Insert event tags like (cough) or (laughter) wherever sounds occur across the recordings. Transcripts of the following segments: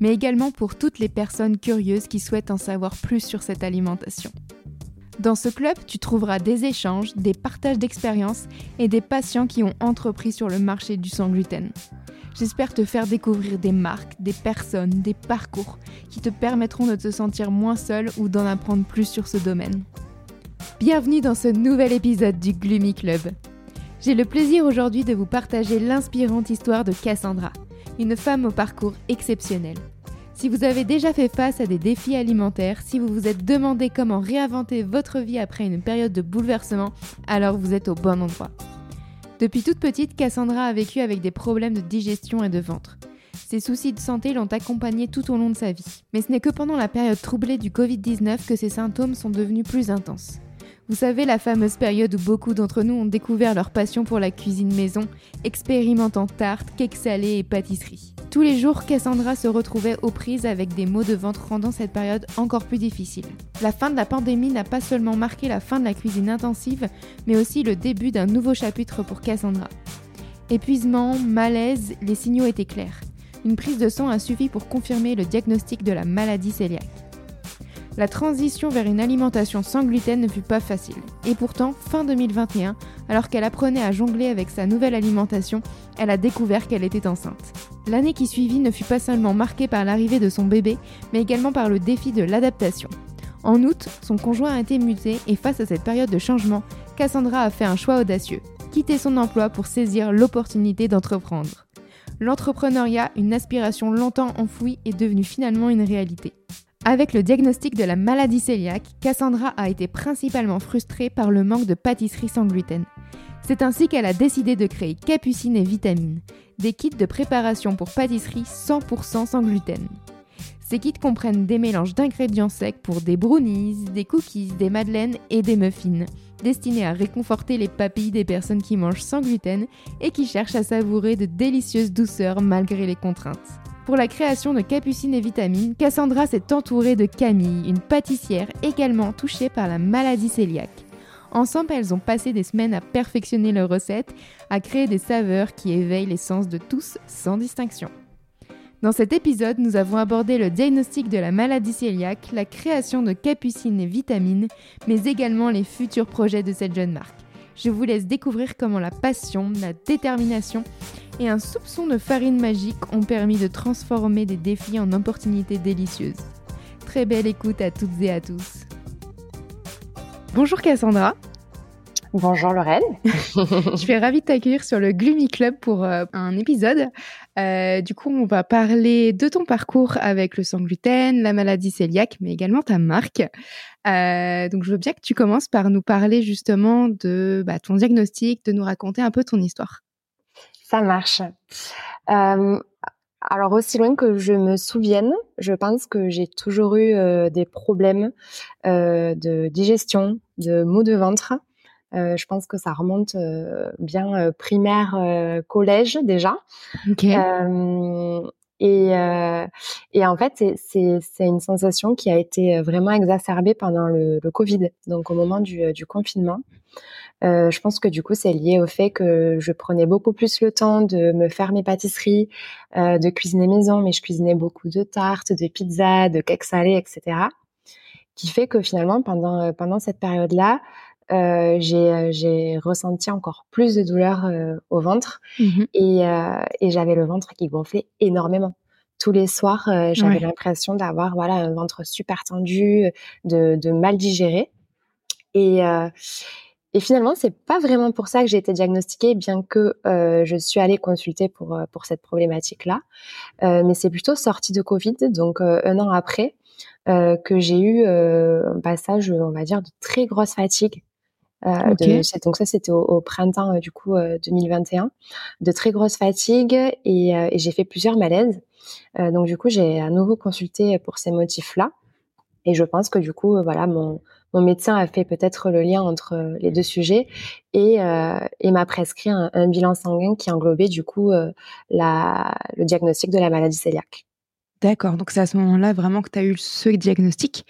mais également pour toutes les personnes curieuses qui souhaitent en savoir plus sur cette alimentation. Dans ce club, tu trouveras des échanges, des partages d'expériences et des patients qui ont entrepris sur le marché du sans gluten. J'espère te faire découvrir des marques, des personnes, des parcours qui te permettront de te sentir moins seul ou d'en apprendre plus sur ce domaine. Bienvenue dans ce nouvel épisode du Gloomy Club. J'ai le plaisir aujourd'hui de vous partager l'inspirante histoire de Cassandra, une femme au parcours exceptionnel. Si vous avez déjà fait face à des défis alimentaires, si vous vous êtes demandé comment réinventer votre vie après une période de bouleversement, alors vous êtes au bon endroit. Depuis toute petite, Cassandra a vécu avec des problèmes de digestion et de ventre. Ses soucis de santé l'ont accompagnée tout au long de sa vie. Mais ce n'est que pendant la période troublée du Covid-19 que ses symptômes sont devenus plus intenses. Vous savez, la fameuse période où beaucoup d'entre nous ont découvert leur passion pour la cuisine maison, expérimentant tartes, cakes salés et pâtisseries. Tous les jours, Cassandra se retrouvait aux prises avec des maux de ventre rendant cette période encore plus difficile. La fin de la pandémie n'a pas seulement marqué la fin de la cuisine intensive, mais aussi le début d'un nouveau chapitre pour Cassandra. Épuisement, malaise, les signaux étaient clairs. Une prise de sang a suffi pour confirmer le diagnostic de la maladie cœliaque. La transition vers une alimentation sans gluten ne fut pas facile. Et pourtant, fin 2021, alors qu'elle apprenait à jongler avec sa nouvelle alimentation, elle a découvert qu'elle était enceinte. L'année qui suivit ne fut pas seulement marquée par l'arrivée de son bébé, mais également par le défi de l'adaptation. En août, son conjoint a été muté et face à cette période de changement, Cassandra a fait un choix audacieux, quitter son emploi pour saisir l'opportunité d'entreprendre. L'entrepreneuriat, une aspiration longtemps enfouie, est devenue finalement une réalité. Avec le diagnostic de la maladie cœliaque, Cassandra a été principalement frustrée par le manque de pâtisserie sans gluten. C'est ainsi qu'elle a décidé de créer Capucine et Vitamine, des kits de préparation pour pâtisserie 100% sans gluten. Ces kits comprennent des mélanges d'ingrédients secs pour des brownies, des cookies, des madeleines et des muffins, destinés à réconforter les papilles des personnes qui mangent sans gluten et qui cherchent à savourer de délicieuses douceurs malgré les contraintes. Pour la création de Capucine et Vitamine, Cassandra s'est entourée de Camille, une pâtissière également touchée par la maladie cœliaque. Ensemble, elles ont passé des semaines à perfectionner leurs recettes, à créer des saveurs qui éveillent les sens de tous sans distinction. Dans cet épisode, nous avons abordé le diagnostic de la maladie cœliaque, la création de Capucine et Vitamine, mais également les futurs projets de cette jeune marque. Je vous laisse découvrir comment la passion, la détermination et un soupçon de farine magique ont permis de transformer des défis en opportunités délicieuses. Très belle écoute à toutes et à tous. Bonjour Cassandra. Bonjour Lorraine. (laughs) je suis ravie de t'accueillir sur le Gloomy Club pour euh, un épisode. Euh, du coup, on va parler de ton parcours avec le sang gluten, la maladie cœliaque, mais également ta marque. Euh, donc, je veux bien que tu commences par nous parler justement de bah, ton diagnostic, de nous raconter un peu ton histoire. Ça marche. Alors, aussi loin que je me souvienne, je pense que j'ai toujours eu euh, des problèmes euh, de digestion, de maux de ventre. Euh, je pense que ça remonte euh, bien euh, primaire, collège déjà. Okay. et, et en fait, c'est une sensation qui a été vraiment exacerbée pendant le, le Covid, donc au moment du, du confinement. Euh, je pense que du coup, c'est lié au fait que je prenais beaucoup plus le temps de me faire mes pâtisseries, euh, de cuisiner maison, mais je cuisinais beaucoup de tartes, de pizzas, de cakes salés, etc. Qui fait que finalement, pendant pendant cette période-là, euh, j'ai ressenti encore plus de douleur euh, au ventre mmh et, euh, et j'avais le ventre qui gonflait énormément. Tous les soirs, j'avais Ouais. l'impression d'avoir voilà un ventre super tendu, de, de mal digérer. Et, et finalement, c'est pas vraiment pour ça que j'ai été diagnostiquée, bien que je suis allée consulter pour pour cette problématique-là. mais c'est plutôt sorti de Covid, donc un an après, que j'ai eu un passage, on va dire, de très grosse fatigue. Euh, de, donc ça c'était au, au printemps euh, du coup euh, 2021 de très grosse fatigue et, euh, et j'ai fait plusieurs malaises Euh, donc du coup j'ai à nouveau consulté pour ces motifs là Et je pense que du coup, voilà, mon, mon médecin a fait peut-être le lien entre les deux sujets et, et m'a prescrit un, un, bilan sanguin qui englobait du coup la, le diagnostic de la maladie cœliaque. D'accord, donc c'est à ce moment-là vraiment que tu as eu ce diagnostic.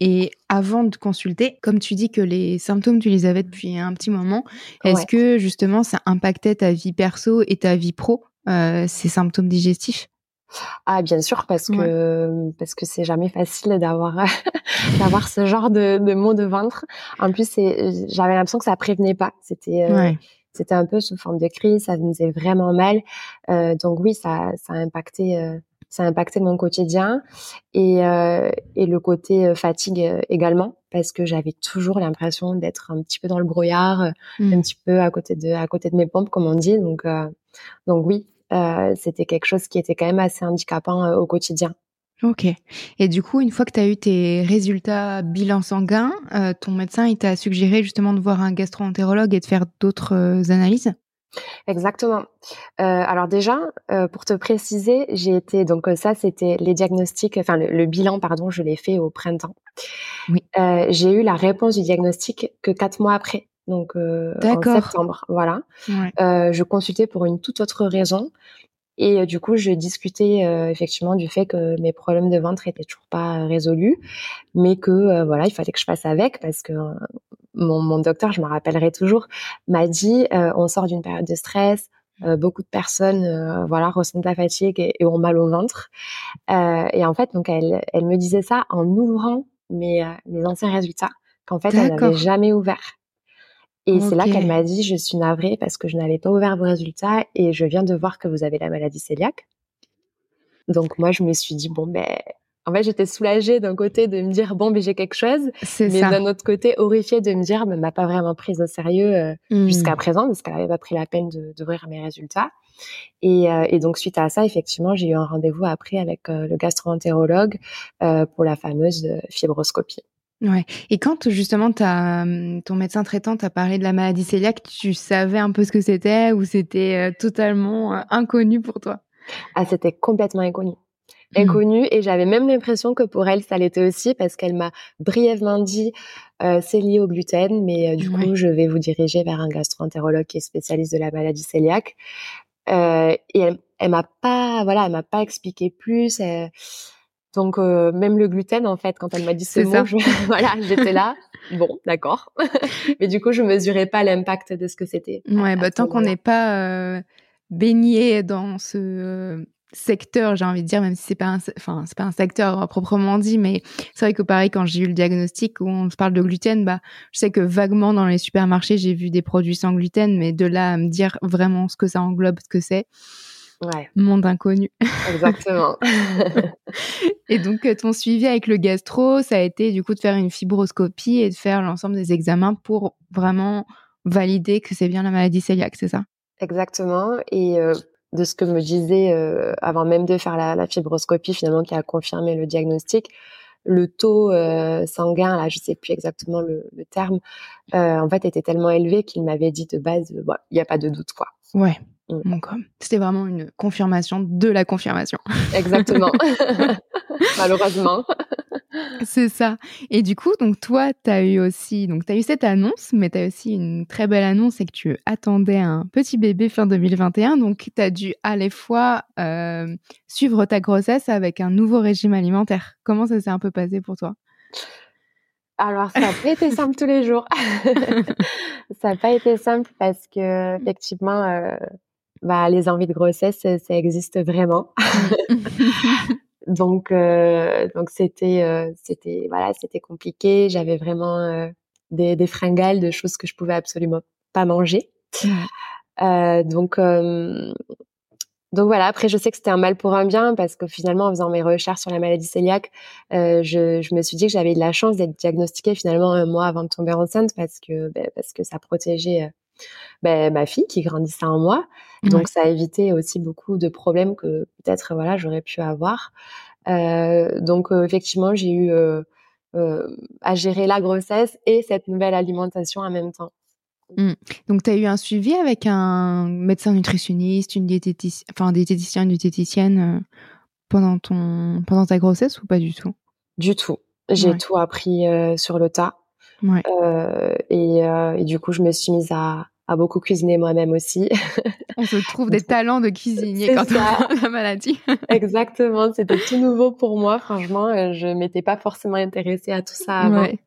Et avant de consulter, comme tu dis que les symptômes, tu les avais depuis un petit moment, est-ce que justement ça impactait ta vie perso et ta vie pro, euh, ces symptômes digestifs? Ah bien sûr parce que parce que c'est jamais facile d'avoir (laughs) d'avoir ce genre de, de maux de ventre. En plus j'avais l'impression que ça prévenait pas. C'était euh, c'était un peu sous forme de crise, ça me faisait vraiment mal. Euh, donc oui ça ça a impacté euh, ça a impacté mon quotidien et, euh, et le côté euh, fatigue euh, également parce que j'avais toujours l'impression d'être un petit peu dans le brouillard, un mmh. petit peu à côté de à côté de mes pompes comme on dit. Donc donc oui, c'était quelque chose qui était quand même assez handicapant au quotidien. Ok. Et du coup, une fois que tu as eu tes résultats bilan sanguin, ton médecin il t'a suggéré justement de voir un gastro-entérologue et de faire d'autres analyses? Exactement. Euh, alors déjà, euh, pour te préciser, j'ai été donc euh, ça c'était les diagnostics, enfin le, bilan pardon, je l'ai fait au printemps. Oui. Euh, j'ai eu la réponse du diagnostic que quatre mois après, donc en septembre, voilà. Ouais. je consultais pour une toute autre raison. Et du coup, je discutais effectivement du fait que mes problèmes de ventre étaient toujours pas résolus, mais que voilà, il fallait que je fasse avec parce que mon, mon, docteur, je me rappellerai toujours, m'a dit euh, on sort d'une période de stress. Euh, beaucoup de personnes, euh, voilà, ressentent la fatigue et, ont mal au ventre. et en fait, donc elle, elle me disait ça en ouvrant mes, mes anciens résultats, qu'en fait, elle n'avait jamais ouvert. Et c'est là qu'elle m'a dit, je suis navrée parce que je n'avais pas ouvert vos résultats et je viens de voir que vous avez la maladie cœliaque. Donc moi, je me suis dit, bon, ben, en fait, j'étais soulagée d'un côté de me dire bon, ben j'ai quelque chose, mais d'un autre côté horrifiée de me dire, ben, m'a pas vraiment prise au sérieux euh, mmh. jusqu'à présent, parce qu'elle avait pas pris la peine d'ouvrir mes résultats. Et, euh, et, donc suite à ça, effectivement, j'ai eu un rendez-vous après avec euh, le gastro-entérologue pour la fameuse fibroscopie. Ouais. Et quand justement as, hum, ton médecin traitant t'a parlé de la maladie cœliaque, tu savais un peu ce que c'était ou c'était totalement inconnu pour toi? Ah, c'était complètement inconnu. Mmh. inconnue et j'avais même l'impression que pour elle ça l'était aussi parce qu'elle m'a brièvement dit euh, c'est lié au gluten mais euh, du coup je vais vous diriger vers un gastro-entérologue qui est spécialiste de la maladie cœliaque. Euh, et elle, elle m'a pas voilà elle m'a pas expliqué plus euh, donc euh, même le gluten en fait quand elle m'a dit ce mot (laughs) voilà j'étais là bon d'accord. (laughs) Mais du coup je mesurais pas l'impact de ce que c'était. Ouais bah tant qu'on n'est pas baigné dans ce secteur, j'ai envie de dire, même si c'est pas un, enfin, c'est pas un secteur proprement dit, mais c'est vrai que pareil, quand j'ai eu le diagnostic où on parle de gluten, bah, je sais que vaguement dans les supermarchés, j'ai vu des produits sans gluten, mais de là à me dire vraiment ce que ça englobe, ce que c'est. Ouais. Monde inconnu. Exactement. (laughs) et donc, euh, ton suivi avec le gastro, ça a été du coup de faire une fibroscopie et de faire l'ensemble des examens pour vraiment valider que c'est bien la maladie cœliaque, c'est ça? Exactement. Et euh, de ce que me disait euh, avant même de faire la, la, fibroscopie finalement qui a confirmé le diagnostic le taux euh, sanguin là je sais plus exactement le, le terme euh, en fait était tellement élevé qu'il m'avait dit de base il n'y a pas de doute quoi ouais Mm. C'était vraiment une confirmation de la confirmation. Exactement. (laughs) Malheureusement. C'est ça. Et du coup, donc toi, tu as eu aussi, donc tu as eu cette annonce, mais tu as aussi une très belle annonce, c'est que tu attendais un petit bébé fin 2021. Donc, tu as dû à la fois euh, suivre ta grossesse avec un nouveau régime alimentaire. Comment ça s'est un peu passé pour toi? Alors, ça n'a pas été simple tous les jours. (laughs) ça n'a pas été simple parce que, effectivement, euh, bah, les envies de grossesse, ça, existe vraiment. (laughs) donc, euh, donc c'était, euh, c'était, voilà, c'était compliqué. J'avais vraiment euh, des, des fringales de choses que je pouvais absolument pas manger. Euh, donc, euh, donc voilà. Après, je sais que c'était un mal pour un bien parce que finalement, en faisant mes recherches sur la maladie cœliaque, je, je, me suis dit que j'avais de la chance d'être diagnostiquée finalement un mois avant de tomber enceinte parce que, ben, parce que ça protégeait ben, ma fille qui grandissait en moi. Donc ça a évité aussi beaucoup de problèmes que peut-être voilà j'aurais pu avoir. Euh, donc euh, effectivement j'ai eu euh, à gérer la grossesse et cette nouvelle alimentation en même temps. Mmh. Donc, tu as eu un suivi avec un médecin nutritionniste, une diététicienne, enfin, diététicien, une diététicienne pendant, ton, pendant ta grossesse ou pas du tout? Du tout. J'ai Ouais. tout appris euh, sur le tas. Ouais. Euh, et, euh, et du coup, je me suis mise à, à beaucoup cuisiner moi-même aussi. (laughs) On se trouve des talents de cuisinier quand on a (laughs) la maladie. (laughs) Exactement, c'était tout nouveau pour moi. Franchement, euh, je m'étais pas forcément intéressée à tout ça avant. Ouais.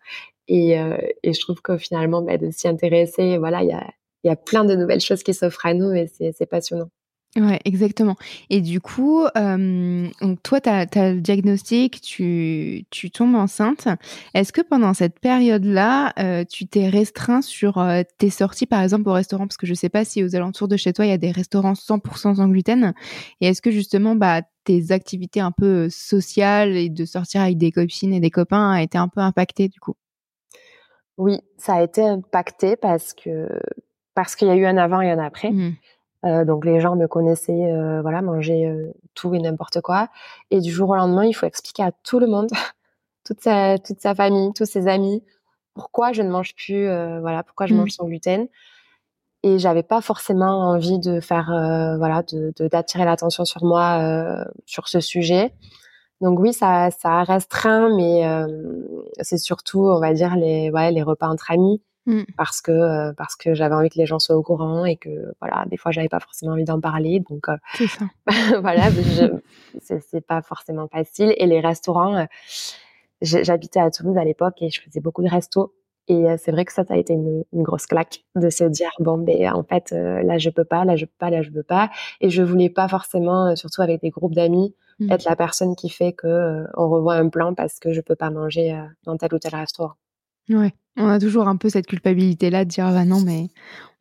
Et, euh, et je trouve qu'au finalement, bah, de s'y intéresser, voilà, il y a, il y a plein de nouvelles choses qui s'offrent à nous et c'est passionnant. Ouais, exactement. Et du coup, euh, donc toi, tu as, le diagnostic, tu, tu tombes enceinte. Est-ce que pendant cette période-là, euh, tu t'es restreint sur euh, tes sorties, par exemple, au restaurant? Parce que je sais pas si aux alentours de chez toi, il y a des restaurants 100% sans gluten. Et est-ce que justement, bah, tes activités un peu sociales et de sortir avec des copines et des copains a été un peu impactées du coup? Oui, ça a été impacté parce que parce qu'il y a eu un avant et un après. Mmh. Euh, donc les gens me connaissaient, euh, voilà, manger euh, tout et n'importe quoi. Et du jour au lendemain, il faut expliquer à tout le monde, (laughs) toute sa toute sa famille, tous ses amis, pourquoi je ne mange plus, euh, voilà, pourquoi je Mm. mange sans gluten. Et j'avais pas forcément envie de faire, euh, voilà, de de- d'attirer l'attention sur moi euh, sur ce sujet. Donc oui, ça ça restreint, mais euh, c'est surtout, on va dire les ouais les repas entre amis Mm. parce que euh, parce que j'avais envie que les gens soient au courant et que voilà des fois j'avais pas forcément envie d'en parler donc euh, C'est ça. (laughs) voilà c'est pas forcément facile et les restaurants euh, j'habitais à Toulouse à l'époque et je faisais beaucoup de restos et c'est vrai que ça ça a été une, une grosse claque de se dire bon ben en fait euh, là je peux pas là je peux pas là je peux pas et je voulais pas forcément euh, surtout avec des groupes d'amis Mm. être la personne qui fait que euh, on revoit un plan parce que je peux pas manger dans tel ou tel restaurant Ouais, on a toujours un peu cette culpabilité-là de dire ah bah non mais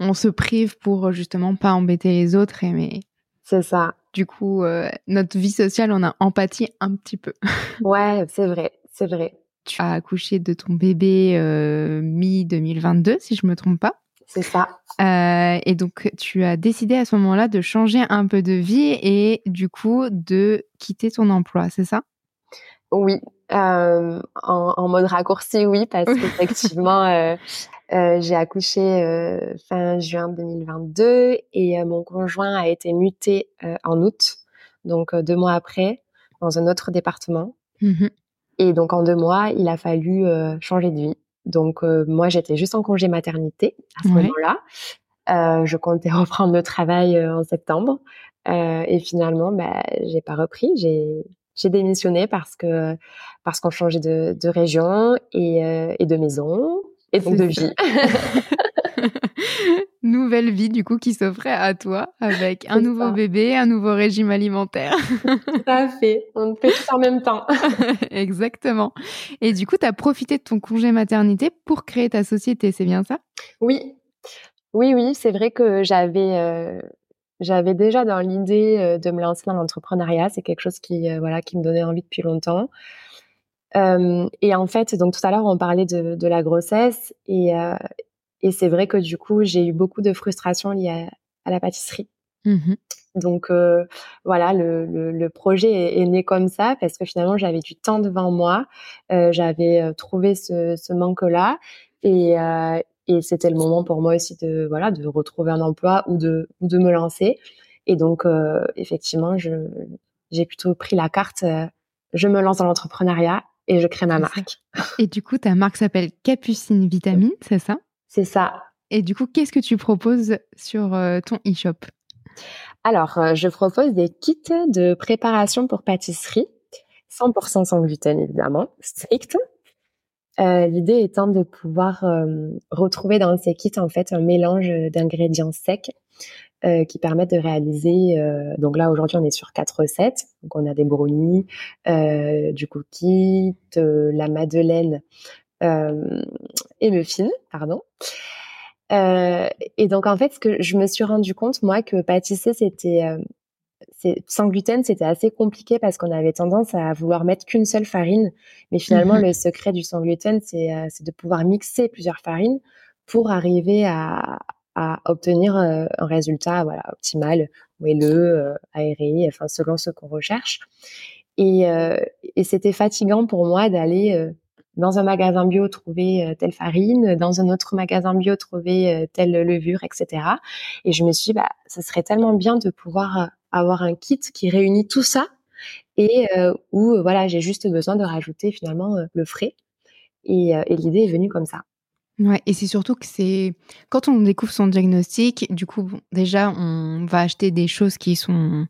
on se prive pour euh, justement pas embêter les autres et mais c'est ça du coup euh, notre vie sociale on a empathie un petit peu. (laughs) ouais c'est vrai c'est vrai Tu as accouché de ton bébé euh, mi 2022 si je me trompe pas. c'est ça Euh, et donc tu as décidé à ce moment-là de changer un peu de vie et du coup de quitter ton emploi, c'est ça? Oui, euh, en, en mode raccourci, oui, parce (laughs) qu'effectivement, euh, euh, j'ai accouché euh, fin juin 2022 et euh, mon conjoint a été muté euh, en août, donc deux mois après, dans un autre département. Mhm. Et donc en deux mois, il a fallu euh, changer de vie. Donc euh, moi, j'étais juste en congé maternité à ce Ouais. moment-là. Euh, je comptais (laughs) reprendre le travail euh, en septembre Euh, et finalement, bah, j'ai pas repris. J'ai j'ai démissionné parce que parce qu'on changeait de, de région et, euh, et de maison et donc de vie. (laughs) Nouvelle vie du coup qui s'offrait à toi avec un nouveau ça. bébé, un nouveau régime alimentaire. Tout à fait. On fait tout en même temps. (laughs) Exactement. Et du coup, tu as profité de ton congé maternité pour créer ta société, c'est bien ça? Oui, oui, oui. C'est vrai que j'avais euh, j'avais déjà dans l'idée euh, de me lancer dans l'entrepreneuriat. C'est quelque chose qui euh, voilà qui me donnait envie depuis longtemps. Euh, et en fait, donc tout à l'heure, on parlait de, de la grossesse et, euh, et c'est vrai que du coup, j'ai eu beaucoup de frustration liée à, à la pâtisserie. Mhm. Donc euh, voilà, le, le, le projet est, est né comme ça parce que finalement, j'avais du temps devant moi, euh, j'avais trouvé ce, ce manque-là et, euh, et c'était le moment pour moi aussi de voilà de retrouver un emploi ou de ou de me lancer. Et donc euh, effectivement, je j'ai plutôt pris la carte. euh, je me lance dans l'entrepreneuriat et je crée ma ça. marque. Et du coup, ta marque s'appelle Capucine Vitamine, c'est ça? C'est ça. Et du coup, qu'est-ce que tu proposes sur euh, ton e-shop? Alors, euh, je propose des kits de préparation pour pâtisserie, 100% sans gluten évidemment, strict. Euh, L'idée étant de pouvoir euh, retrouver dans ces kits en fait un mélange d'ingrédients secs euh, qui permettent de réaliser. euh, donc là aujourd'hui on est sur quatre recettes. Donc on a des brownies, euh, du cookie, de la madeleine et muffins, pardon. Euh, et donc en fait, ce que je me suis rendu compte moi que pâtisser c'était sans gluten, c'était assez compliqué parce qu'on avait tendance à vouloir mettre qu'une seule farine. Mais finalement, Mhm. le secret du sans gluten, c'est euh, c'est de pouvoir mixer plusieurs farines pour arriver à, à obtenir euh, un résultat voilà, optimal, moelleux, euh, aéré, enfin selon ce qu'on recherche. Et, euh, et c'était fatigant pour moi d'aller euh, dans un magasin bio trouver euh, telle farine, dans un autre magasin bio trouver telle levure, etc. Et je me suis dit, bah, ce serait tellement bien de pouvoir avoir un kit qui réunit tout ça et où voilà, j'ai juste besoin de rajouter finalement le frais. Et, et l'idée est venue comme ça. Ouais, et c'est surtout que c'est quand on découvre son diagnostic, du coup, déjà, on va acheter des choses qui sont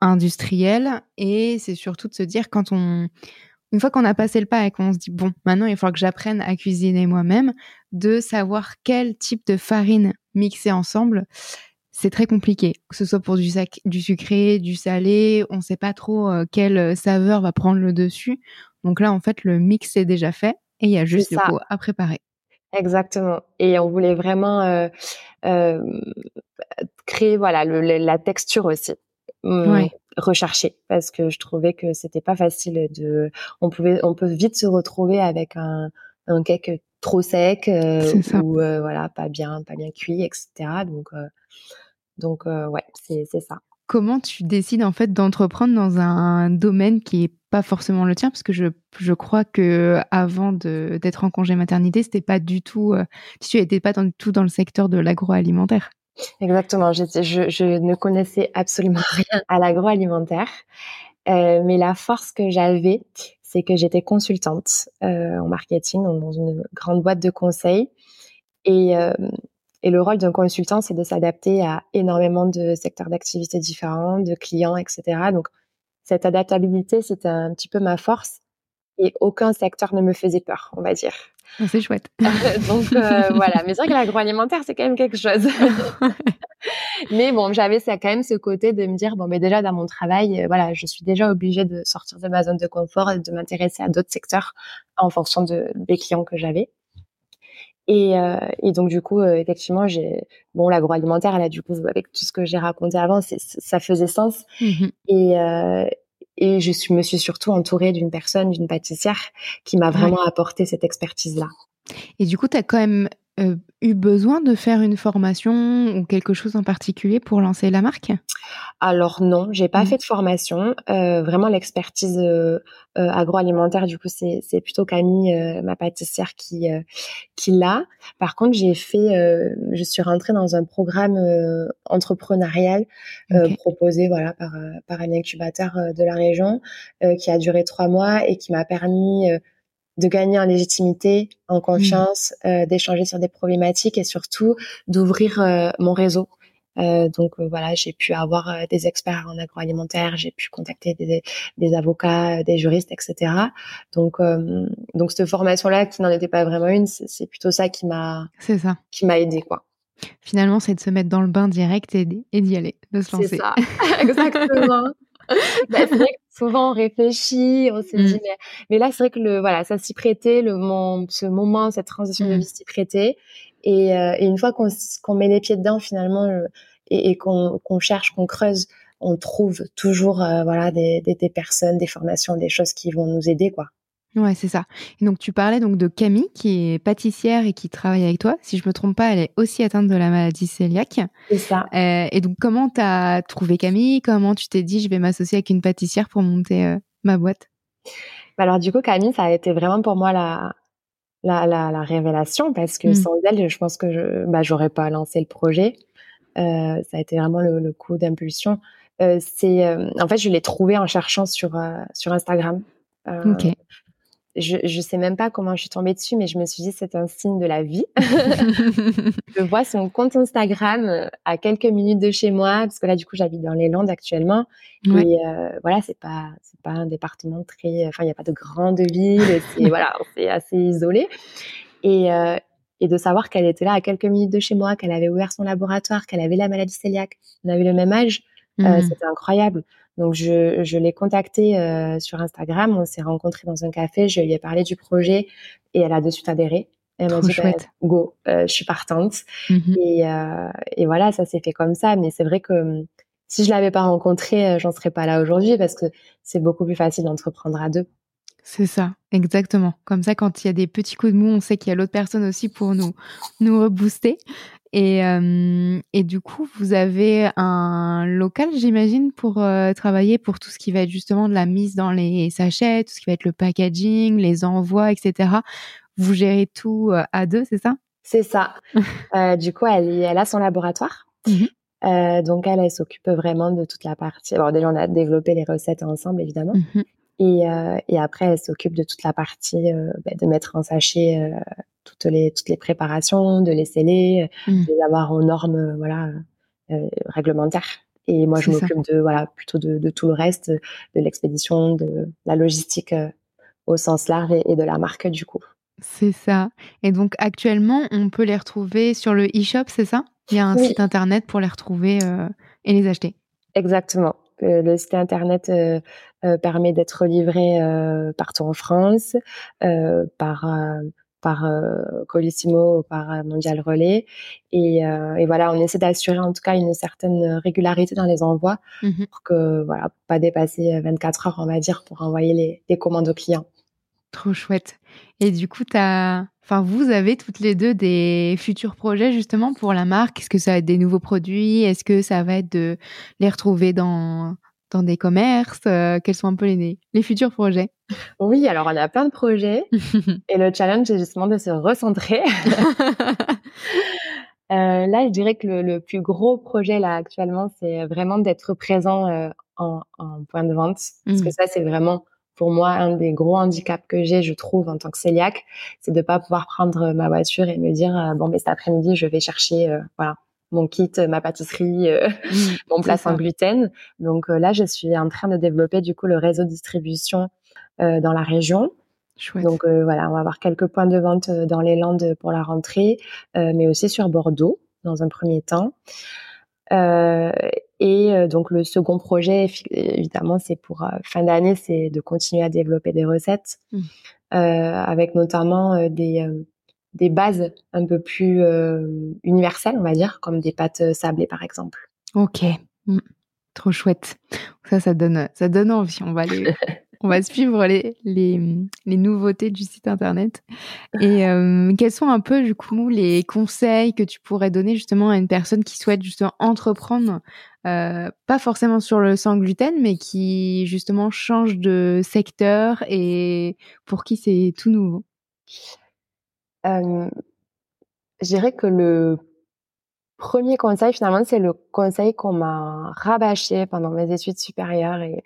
industrielles et c'est surtout de se dire quand on une fois qu'on a passé le pas et qu'on se dit bon, maintenant il faut que j'apprenne à cuisiner moi-même, de savoir quel type de farine mixer ensemble, c'est très compliqué. Que ce soit pour du, sac, du sucré, du salé, on ne sait pas trop euh, quelle saveur va prendre le dessus. Donc là, en fait, le mix est déjà fait et il y a juste du coup à préparer. Exactement. Et on voulait vraiment euh, euh, créer voilà le, la texture aussi. Mmh, recherchée parce que je trouvais que c'était pas facile de on pouvait on peut vite se retrouver avec un, un cake trop sec euh, ou euh, voilà pas bien pas bien cuit etc donc euh, donc ouais c'est ça. Comment tu décides en fait d'entreprendre dans un domaine qui est pas forcément le tien? Parce que je, je crois que avant d'être en congé maternité c'était pas du tout tu étais pas du tout dans le secteur de l'agroalimentaire. Exactement. Je, je, je, ne connaissais absolument (laughs) rien. à l'agroalimentaire, euh, mais la force que j'avais, c'est que j'étais consultante euh, en marketing dans une grande boîte de conseil, et, euh, et le rôle d'un consultant, c'est de s'adapter à énormément de secteurs d'activité différents, de clients, etc. Donc cette adaptabilité, c'était un petit peu ma force, et aucun secteur ne me faisait peur, on va dire. Ah, c'est chouette. (laughs) Donc euh, voilà, mais c'est vrai que l'agroalimentaire c'est quand même quelque chose. (laughs) mais bon, j'avais ça quand même ce côté de me dire bon, mais déjà dans mon travail, euh, voilà, je suis déjà obligée de sortir de ma zone de confort et de m'intéresser à d'autres secteurs en fonction de, des clients que j'avais. Et, euh, et, donc du coup, effectivement, j'ai bon l'agroalimentaire, là du coup avec tout ce que j'ai raconté avant, ça faisait sens. Mmh et, et je suis, me suis surtout entourée d'une personne, d'une pâtissière, qui m'a vraiment apporté cette expertise-là. Et du coup, tu as quand même euh, eu besoin de faire une formation ou quelque chose en particulier pour lancer la marque? Alors non, j'ai pas mmh. fait de formation. Euh, vraiment l'expertise euh, agroalimentaire, du coup, c'est, c'est plutôt Camille, ma pâtissière, qui qui l'a. Par contre, j'ai fait, je suis rentrée dans un programme entrepreneurial proposé, voilà, par par un incubateur de la région, qui a duré trois mois et qui m'a permis de gagner en légitimité, en confiance, mmh. euh, d'échanger sur des problématiques et surtout d'ouvrir euh, mon réseau. Euh, donc voilà, j'ai pu avoir des experts en agroalimentaire, j'ai pu contacter des, des avocats, des juristes, etc. Donc donc cette formation là, qui n'en était pas vraiment une, c'est plutôt ça qui m'a c'est ça qui m'a aidé quoi. Finalement, c'est de se mettre dans le bain direct et, et d'y aller, de se lancer. C'est ça, (laughs) exactement. (laughs) bah, c'est vrai que souvent on réfléchit, on se dit mmh. mais, mais là c'est vrai que le voilà ça s'y prêtait, le mon, ce moment, cette transition de mmh. vie s'y prêtait et, euh, et, une fois qu'on qu'on met les pieds dedans finalement euh, et, et qu'on qu'on cherche, qu'on creuse, on trouve toujours euh, voilà des, des, des personnes, des formations, des choses qui vont nous aider quoi. Ouais, c'est ça. Et donc tu parlais donc de Camille qui est pâtissière et qui travaille avec toi. Si je me trompe pas, elle est aussi atteinte de la maladie cœliaque. C'est ça. Euh, et donc comment tu as trouvé Camille? Comment tu t'es dit je vais m'associer avec une pâtissière pour monter euh, ma boîte? Bah Alors du coup Camille, ça a été vraiment pour moi la la, la, révélation parce que mmh. sans elle, je pense que je bah j'aurais pas lancé le projet. Euh, ça a été vraiment le, le coup d'impulsion. C'est en fait je l'ai trouvé en cherchant sur sur Instagram. Je, je sais même pas comment je suis tombée dessus, mais je me suis dit c'est un signe de la vie. (laughs) (laughs) je vois son compte Instagram euh, à quelques minutes de chez moi, parce que là du coup j'habite dans les Landes actuellement, et euh, voilà c'est pas c'est pas un département très, enfin il y a pas de grande ville, c'est (laughs) voilà c'est assez isolé, et euh, et de savoir qu'elle était là à quelques minutes de chez moi, qu'elle avait ouvert son laboratoire, qu'elle avait la maladie cœliaque, on avait le même âge, euh, mmh. c'était incroyable. Donc je, je l'ai contactée euh, sur Instagram, on s'est rencontrés dans un café, je lui ai parlé du projet et elle a de suite adhéré. Elle m'a dit bah, go, euh, je suis partante. Mmh et, euh, et voilà, ça s'est fait comme ça. Mais c'est vrai que hum, si je l'avais pas rencontrée, j'en serais pas là aujourd'hui parce que c'est beaucoup plus facile d'entreprendre à deux. C'est ça, exactement. Comme ça, quand il y a des petits coups de mou, on sait qu'il y a l'autre personne aussi pour nous nous rebooster. Et, euh, et du coup, vous avez un local, j'imagine, pour euh, travailler pour tout ce qui va être justement de la mise dans les sachets, tout ce qui va être le packaging, les envois, etc. Vous gérez tout euh, à deux, c'est ça? C'est ça. (laughs) du coup, elle, elle a son laboratoire. Mmh donc elle, elle s'occupe vraiment de toute la partie. Alors déjà, on a développé les recettes ensemble, évidemment. Mhm. Et, euh, et après, elle s'occupe de toute la partie euh, bah, de mettre en sachet euh, toutes les toutes les préparations, de les sceller, Mm. de les avoir aux normes voilà réglementaires. Et moi, je m'occupe de voilà plutôt de, de tout le reste, de l'expédition, de la logistique au sens large et, et de la marque du coup. C'est ça. Et donc actuellement, on peut les retrouver sur le e-shop, c'est ça? Il y a un Oui. site internet pour les retrouver euh, et les acheter? Exactement. Euh, Le site internet euh, euh, permet d'être livré euh, partout en France euh, par euh, par euh, Colissimo ou par euh, Mondial Relais et, euh, et voilà on essaie d'assurer en tout cas une certaine régularité dans les envois Mhm. pour que voilà pas dépasser 24 heures on va dire pour envoyer les, les commandes aux clients. Trop chouette. Et du coup, t'as... Enfin, vous avez toutes les deux des futurs projets justement pour la marque? Est-ce que ça va être des nouveaux produits? Est-ce que ça va être de les retrouver dans, dans des commerces? Quels sont un peu les, les futurs projets? Oui alors on a plein de projets (laughs) et le challenge c'est justement de se recentrer. (laughs) Euh, là, je dirais que le, le plus gros projet là actuellement, c'est vraiment d'être présent euh, en, en point de vente, parce que ça, c'est vraiment pour moi un des gros handicaps que j'ai, je trouve, en tant que cœliaque, c'est de pas pouvoir prendre ma voiture et me dire euh, bon, mais cet après-midi, je vais chercher euh, voilà mon kit, ma pâtisserie, euh, (laughs) mon plat sans gluten. Donc euh, là, je suis en train de développer du coup le réseau de distribution euh, dans la région. Chouette. Donc euh, voilà, on va avoir quelques points de vente euh, dans les Landes pour la rentrée, euh, mais aussi sur Bordeaux dans un premier temps. Euh, et euh, donc le second projet, évidemment, c'est pour euh, fin d'année, c'est de continuer à développer des recettes, Mm. euh, avec notamment euh, des euh, des bases un peu plus euh, universelles, on va dire, comme des pâtes euh, sablées par exemple. Ok. Mm. Trop chouette. Ça, ça donne, ça donne envie. On va aller, (laughs) on va suivre les, les, les nouveautés du site internet. Et euh, quels sont un peu, du coup, les conseils que tu pourrais donner justement à une personne qui souhaite justement entreprendre, euh, pas forcément sur le sans gluten, mais qui justement change de secteur et pour qui c'est tout nouveau? Euh, je dirais que le premier conseil, finalement, c'est le conseil qu'on m'a rabâché pendant mes études supérieures et,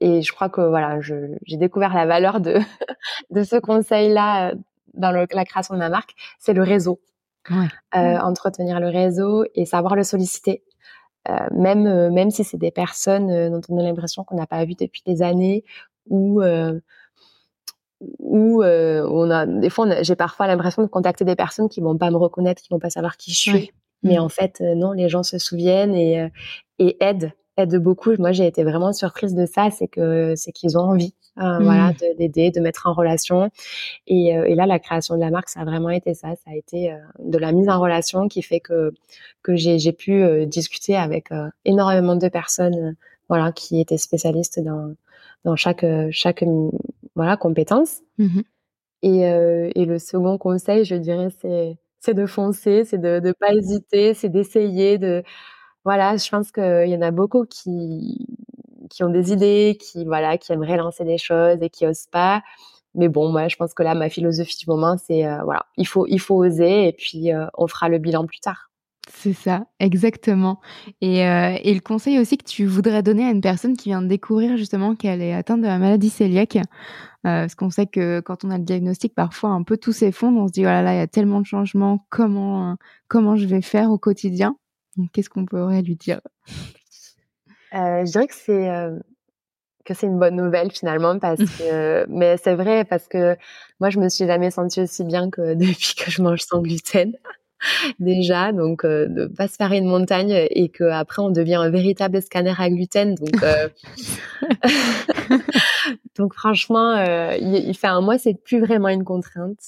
et je crois que voilà, j'ai découvert la valeur de, (laughs) de ce conseil-là euh, dans le- la création de ma marque, c'est le réseau. Ouais. Euh. Entretenir le réseau et savoir le solliciter. Euh, même, euh, même si c'est des personnes euh, dont on a l'impression qu'on n'a pas vu depuis des années ou où euh, on a des fois j'ai parfois l'impression de contacter des personnes qui vont pas me reconnaître, qui vont pas savoir qui je suis. Ouais. Mais Mm. en fait non, les gens se souviennent et euh, et aident, aident beaucoup. Moi j'ai été vraiment surprise de ça, c'est que c'est qu'ils ont envie euh, Mm. voilà de- d'aider, de mettre en relation. Et, euh, et là la création de la marque ça a vraiment été ça, ça a été euh, de la mise en relation qui fait que que j'ai pu euh, discuter avec énormément de personnes voilà qui étaient spécialistes dans dans chaque chaque euh, voilà compétence. Mhm. Et, et le second conseil, je dirais, c'est c'est de foncer, c'est de ne pas hésiter, c'est d'essayer de voilà. Je pense qu'il y en a beaucoup qui qui ont des idées, qui voilà, qui aimeraient lancer des choses et qui osent pas. Mais bon, moi, je pense que là, ma philosophie du moment, c'est euh, voilà, il faut il faut oser et puis euh, on fera le bilan plus tard. C'est ça, exactement. Et, euh, et le conseil aussi que tu voudrais donner à une personne qui vient de découvrir justement qu'elle est atteinte de la maladie cœliaque, parce qu'on sait que quand on a le diagnostic, parfois un peu tout s'effondre, on se dit oh là là, il y a tellement de changements, comment comment je vais faire au quotidien? Qu'est-ce qu'on pourrait lui dire? Euh, je dirais que c'est euh, que c'est une bonne nouvelle finalement parce que mais c'est vrai parce que moi je me suis jamais sentie aussi bien que (laughs) depuis que je mange sans gluten (laughs) déjà donc euh, de pas se faire une montagne et que après on devient un véritable scanner à gluten donc euh, (laughs) donc franchement euh, il, il fait un mois c'est plus vraiment une contrainte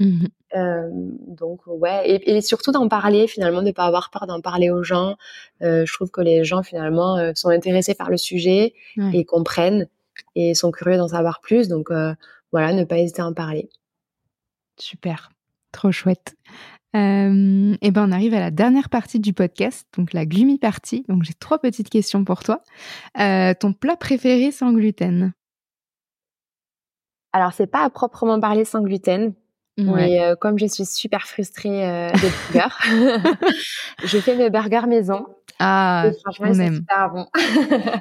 Mhm. euh, donc ouais, et, et surtout d'en parler finalement, de pas avoir peur d'en parler aux gens. Je trouve que les gens finalement sont intéressés par le sujet Ouais. et comprennent et sont curieux d'en savoir plus. Donc voilà, ne pas hésiter à en parler. Super, trop chouette. Euh, et ben on arrive à la dernière partie du podcast, donc la gloomy party. Donc j'ai trois petites questions pour toi. Euh, ton plat préféré sans gluten? Alors c'est pas à proprement parler sans gluten, mais euh, comme je suis super frustrée des burgers, (laughs) je fais mes burgers maison. Ah, Et franchement, c'est super bon.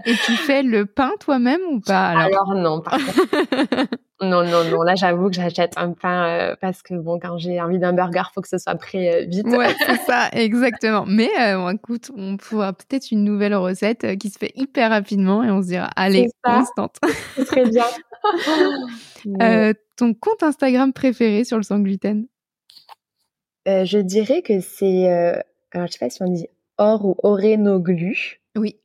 Et tu (laughs) fais le pain toi-même ou pas alors? Alors non, par contre. (laughs) Non, non, non. Là, j'avoue que j'achète un pain euh, parce que bon, quand j'ai envie d'un burger, faut que ce soit prêt euh, vite. Ouais, c'est ça, exactement. Mais euh, bon, écoute, on pourra peut-être une nouvelle recette euh, qui se fait hyper rapidement et on se dira, allez, on se tente. Très bien. (laughs) Mais, ton compte Instagram préféré sur le sans gluten? Je dirais que c'est, alors je sais pas si on dit or ou orénoglu. Oui.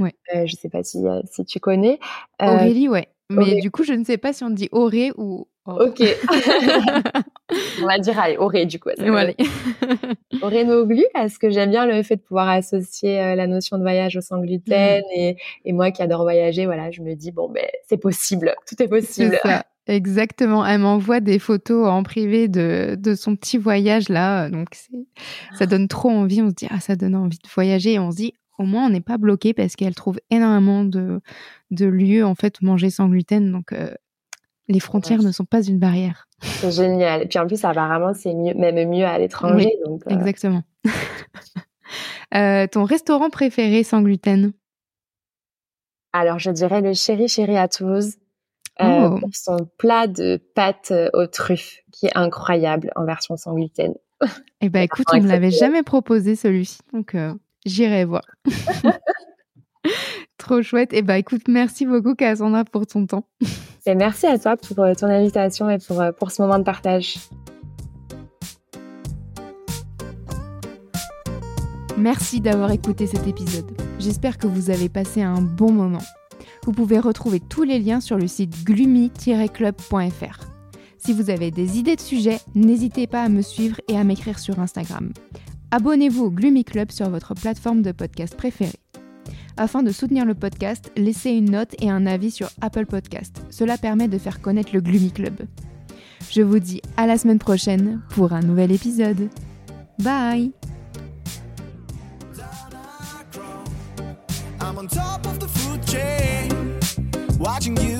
Euh, je sais pas si, euh, si tu connais. Euh, Aurélie, ouais. Mais du coup, je ne sais pas si on dit Auré ou. Or. Ok. (laughs) on va dire allez, oré du coup. voilà. Orénoglu parce que j'aime bien le fait de pouvoir associer euh, la notion de voyage au sans gluten Mm. et, et moi qui adore voyager, voilà, je me dis bon ben c'est possible, tout est possible. C'est ça. Exactement. Elle m'envoie des photos en privé de, de son petit voyage là. Donc, ça donne trop envie. On se dit, ah, ça donne envie de voyager. Et on se dit, au moins, on n'est pas bloqué parce qu'elle trouve énormément de, de lieux, en fait, où manger sans gluten. Donc, euh, les frontières Ouais. ne sont pas une barrière. C'est génial. Et puis en plus apparemment c'est mieux, même mieux à l'étranger. Donc euh, Exactement. (laughs) Euh, ton restaurant préféré sans gluten? Alors je dirais le chéri chéri à Toulouse. Euh, Oh. pour son plat de pâtes euh, aux truffes qui est incroyable en version sans gluten. (laughs) Eh ben, écoute, on me l'avait jamais proposé celui-ci. Donc, euh, j'irai voir. (laughs) Trop chouette. Eh ben, écoute, merci beaucoup, Cassandra, pour ton temps. Et merci à toi pour ton invitation et pour, pour ce moment de partage. Merci d'avoir écouté cet épisode. J'espère que vous avez passé un bon moment. Vous pouvez retrouver tous les liens sur le site gloomy-club.fr. Si vous avez des idées de sujets, n'hésitez pas à me suivre et à m'écrire sur Instagram. Abonnez-vous au Gloomy Club sur votre plateforme de podcast préférée. Afin de soutenir le podcast, laissez une note et un avis sur Apple Podcast. Cela permet de faire connaître le Gloomy Club. Je vous dis à la semaine prochaine pour un nouvel épisode. Bye watching you